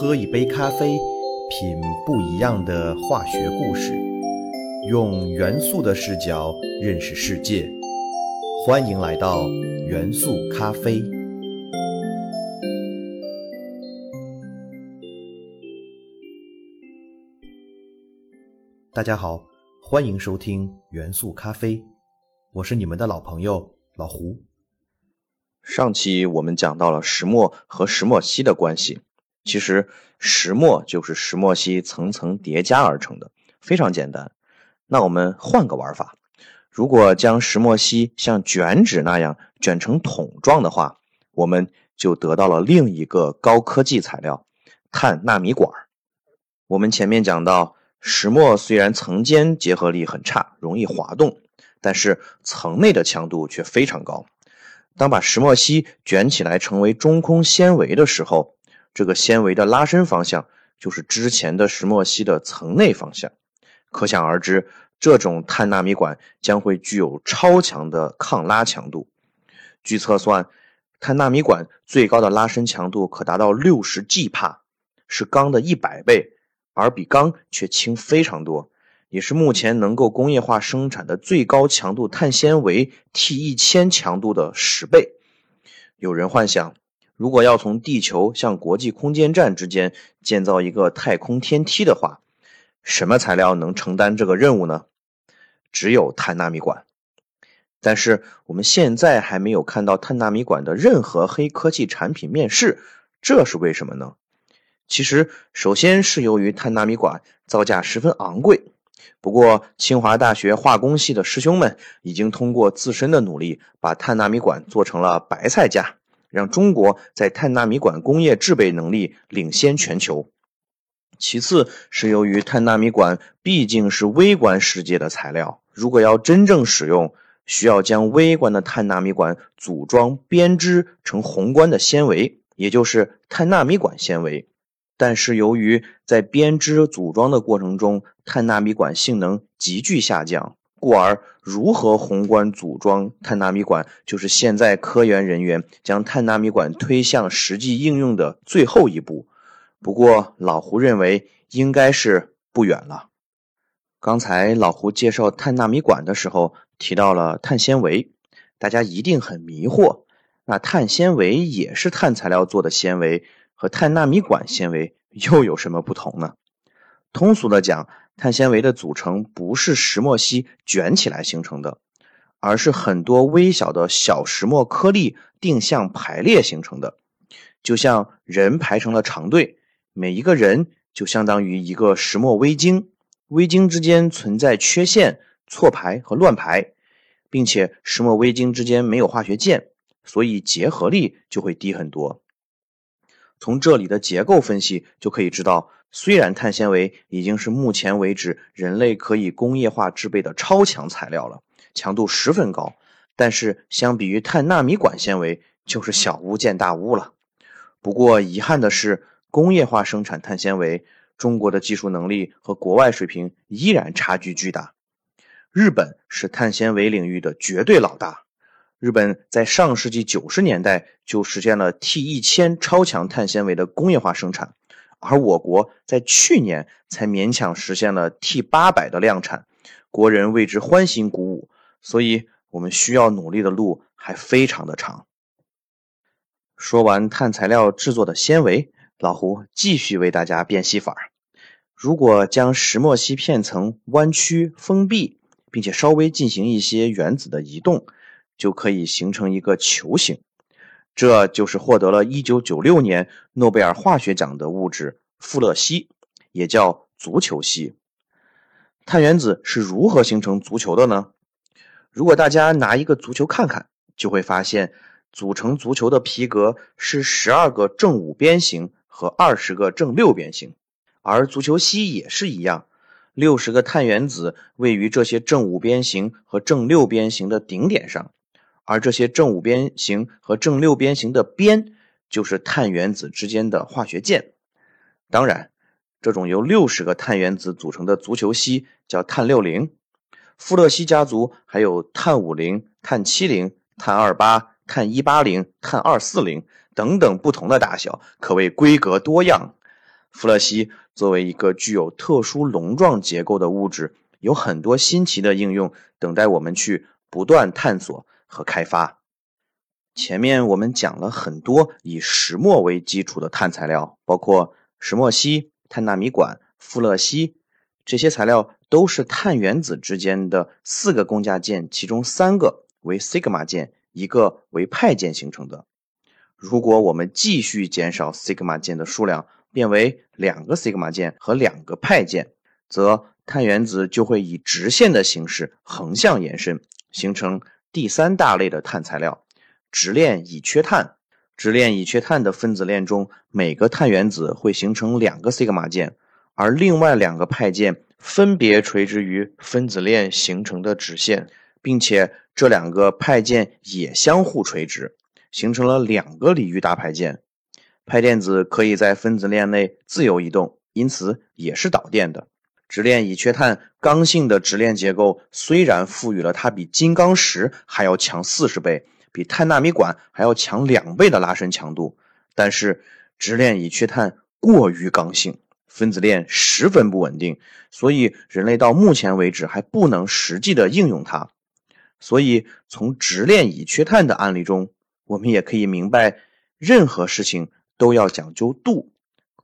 喝一杯咖啡，品不一样的化学故事，用元素的视角认识世界。欢迎来到元素咖啡。大家好，欢迎收听元素咖啡，我是你们的老朋友老胡。上期我们讲到了石墨和石墨烯的关系，其实石墨就是石墨烯层层叠加而成的，非常简单。那我们换个玩法，如果将石墨烯像卷纸那样卷成桶状的话，我们就得到了另一个高科技材料——碳纳米管。我们前面讲到，石墨虽然层间结合力很差，容易滑动，但是层内的强度却非常高。当把石墨烯卷起来成为中空纤维的时候，这个纤维的拉伸方向就是之前的石墨烯的层内方向。可想而知，这种碳纳米管将会具有超强的抗拉强度。据测算，碳纳米管最高的拉伸强度可达到六十 G 帕，是钢的一百倍，而比钢却轻非常多。也是目前能够工业化生产的最高强度碳纤维 T 一千强度的十倍。有人幻想，如果要从地球向国际空间站之间建造一个太空天梯的话，什么材料能承担这个任务呢？只有碳纳米管。但是我们现在还没有看到碳纳米管的任何黑科技产品面世，这是为什么呢？其实，首先是由于碳纳米管造价十分昂贵。不过，清华大学化工系的师兄们已经通过自身的努力，把碳纳米管做成了白菜价，让中国在碳纳米管工业制备能力领先全球。其次是由于碳纳米管毕竟是微观世界的材料，如果要真正使用，需要将微观的碳纳米管组装编织成宏观的纤维，也就是碳纳米管纤维。但是由于在编织组装的过程中，碳纳米管性能急剧下降，故而如何宏观组装碳纳米管，就是现在科研人员将碳纳米管推向实际应用的最后一步。不过老胡认为应该是不远了。刚才老胡介绍碳纳米管的时候提到了碳纤维，大家一定很迷惑，那碳纤维也是碳材料做的纤维。和碳纳米管纤维又有什么不同呢？通俗的讲，碳纤维的组成不是石墨烯卷起来形成的，而是很多微小的小石墨颗粒定向排列形成的，就像人排成了长队，每一个人就相当于一个石墨微晶，微晶之间存在缺陷、错排和乱排，并且石墨微晶之间没有化学键，所以结合力就会低很多。从这里的结构分析就可以知道，虽然碳纤维已经是目前为止人类可以工业化制备的超强材料了，强度十分高，但是相比于碳纳米管纤维，就是小巫见大巫了。不过遗憾的是，工业化生产碳纤维，中国的技术能力和国外水平依然差距巨大。日本是碳纤维领域的绝对老大。日本在上世纪九十年代就实现了 T 一千超强碳纤维的工业化生产，而我国在去年才勉强实现了 T 八百的量产，国人为之欢欣鼓舞。所以，我们需要努力的路还非常的长。说完碳材料制作的纤维，老胡继续为大家变戏法。如果将石墨烯片层弯曲封闭，并且稍微进行一些原子的移动。就可以形成一个球形，这就是获得了一九九六年诺贝尔化学奖的物质富勒烯，也叫足球烯。碳原子是如何形成足球的呢？如果大家拿一个足球看看，就会发现组成足球的皮革是十二个正五边形和二十个正六边形，而足球烯也是一样，六十个碳原子位于这些正五边形和正六边形的顶点上。而这些正五边形和正六边形的边，就是碳原子之间的化学键。当然，这种由六十个碳原子组成的足球烯叫碳六零。富勒烯家族还有碳五零、碳七零、碳二八、碳一八零、碳二四零等等不同的大小，可谓规格多样。富勒烯作为一个具有特殊笼状结构的物质，有很多新奇的应用等待我们去不断探索和开发。前面我们讲了很多以石墨为基础的碳材料，包括石墨烯、碳纳米管、富勒烯，这些材料都是碳原子之间的四个共价键，其中三个为西格玛键，一个为派键形成的。如果我们继续减少西格玛键的数量，变为两个西格玛键和两个派键，则碳原子就会以直线的形式横向延伸，形成第三大类的碳材料——直链乙炔碳。直链乙炔碳的分子链中，每个碳原子会形成两个西格玛键，而另外两个派键分别垂直于分子链形成的直线，并且这两个派键也相互垂直。形成了两个鲤鱼大派键，派电子可以在分子链内自由移动，因此也是导电的。直链乙炔碳刚性的直链结构虽然赋予了它比金刚石还要强四十倍，比碳纳米管还要强两倍的拉伸强度，但是直链乙炔碳过于刚性，分子链十分不稳定，所以人类到目前为止还不能实际的应用它。所以从直链乙炔碳的案例中。我们也可以明白，任何事情都要讲究度，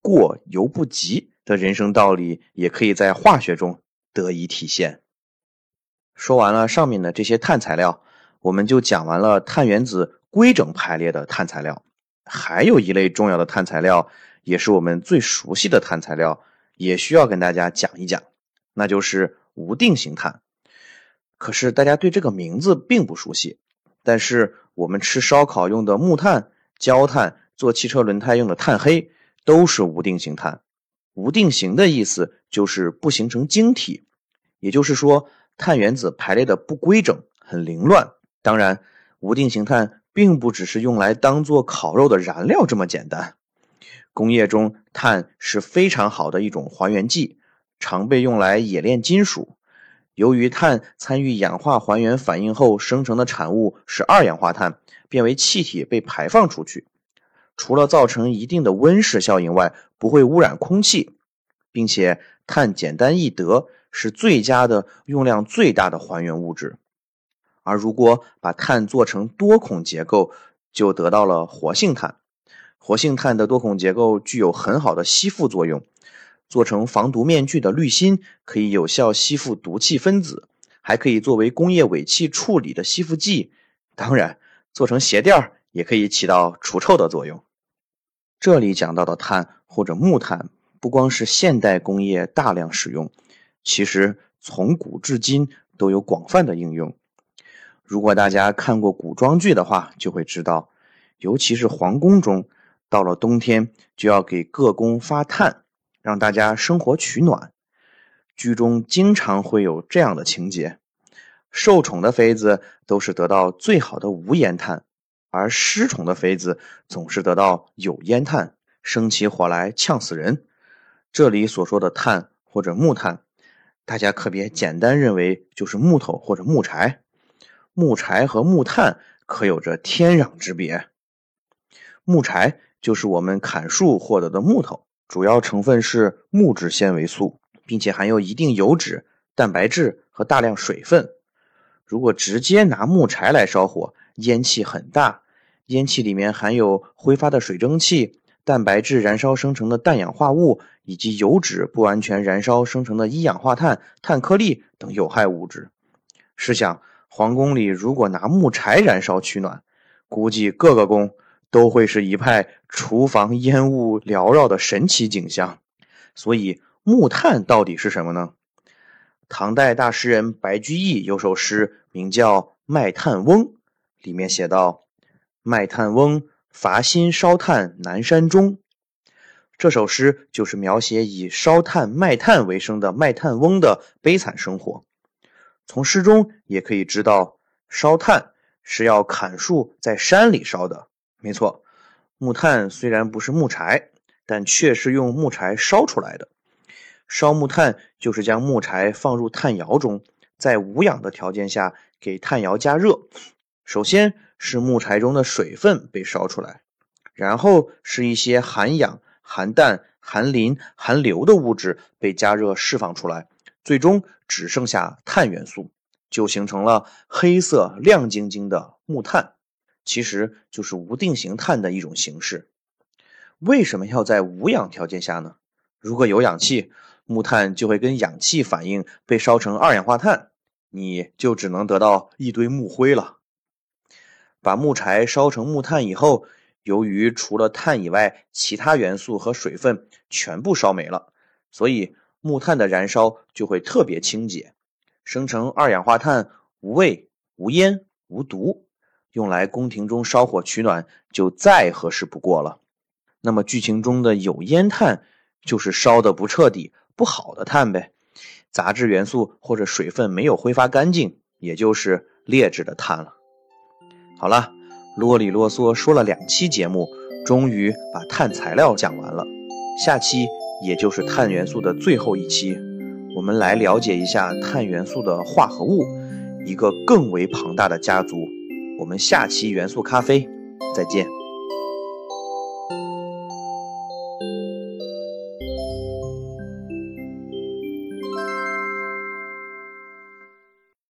过犹不及的人生道理，也可以在化学中得以体现。说完了上面的这些碳材料，我们就讲完了碳原子规整排列的碳材料。还有一类重要的碳材料，也是我们最熟悉的碳材料，也需要跟大家讲一讲，那就是无定型碳。可是大家对这个名字并不熟悉。但是我们吃烧烤用的木炭、焦炭，做汽车轮胎用的碳黑，都是无定型碳。无定型的意思就是不形成晶体，也就是说碳原子排列的不规整、很凌乱。当然，无定型碳并不只是用来当做烤肉的燃料这么简单。工业中，碳是非常好的一种还原剂，常被用来冶炼金属。由于碳参与氧化还原反应后生成的产物是二氧化碳，变为气体被排放出去，除了造成一定的温室效应外，不会污染空气，并且碳简单易得，是最佳的用量最大的还原物质。而如果把碳做成多孔结构，就得到了活性炭。活性炭的多孔结构具有很好的吸附作用。做成防毒面具的滤芯可以有效吸附毒气分子，还可以作为工业尾气处理的吸附剂。当然，做成鞋垫也可以起到除臭的作用。这里讲到的碳或者木炭，不光是现代工业大量使用，其实从古至今都有广泛的应用。如果大家看过古装剧的话，就会知道，尤其是皇宫中，到了冬天就要给各宫发炭。让大家生活取暖，剧中经常会有这样的情节：受宠的妃子都是得到最好的无烟炭，而失宠的妃子总是得到有烟炭，生起火来呛死人。这里所说的炭或者木炭，大家可别简单认为就是木头或者木柴，木柴和木炭可有着天壤之别。木柴就是我们砍树获得的木头。主要成分是木质纤维素，并且含有一定油脂、蛋白质和大量水分。如果直接拿木柴来烧火，烟气很大，烟气里面含有挥发的水蒸气、蛋白质燃烧生成的氮氧化物，以及油脂不完全燃烧生成的一氧化碳、碳颗粒等有害物质。试想，皇宫里如果拿木柴燃烧取暖，估计各个宫。都会是一派厨房烟雾缭绕的神奇景象。所以木炭到底是什么呢？唐代大诗人白居易有首诗名叫《卖炭翁》，里面写道：“卖炭翁，伐薪烧炭南山中。”这首诗就是描写以烧炭卖炭为生的卖炭翁的悲惨生活。从诗中也可以知道，烧炭是要砍树在山里烧的。没错，木炭虽然不是木柴，但却是用木柴烧出来的。烧木炭就是将木柴放入炭窑中，在无氧的条件下给炭窑加热。首先是木柴中的水分被烧出来，然后是一些含氧、含氮、含磷、含硫的物质被加热释放出来，最终只剩下碳元素，就形成了黑色亮晶晶的木炭，其实就是无定型碳的一种形式。为什么要在无氧条件下呢？如果有氧气，木炭就会跟氧气反应，被烧成二氧化碳，你就只能得到一堆木灰了。把木柴烧成木炭以后，由于除了碳以外，其他元素和水分全部烧没了，所以木炭的燃烧就会特别清洁，生成二氧化碳，无味、无烟、无毒，用来宫廷中烧火取暖就再合适不过了。那么剧情中的有烟炭，就是烧的不彻底、不好的碳呗，杂质元素或者水分没有挥发干净，也就是劣质的碳了。好了，啰里啰嗦说了两期节目，终于把碳材料讲完了。下期也就是碳元素的最后一期，我们来了解一下碳元素的化合物，一个更为庞大的家族。我们下期元素咖啡再见。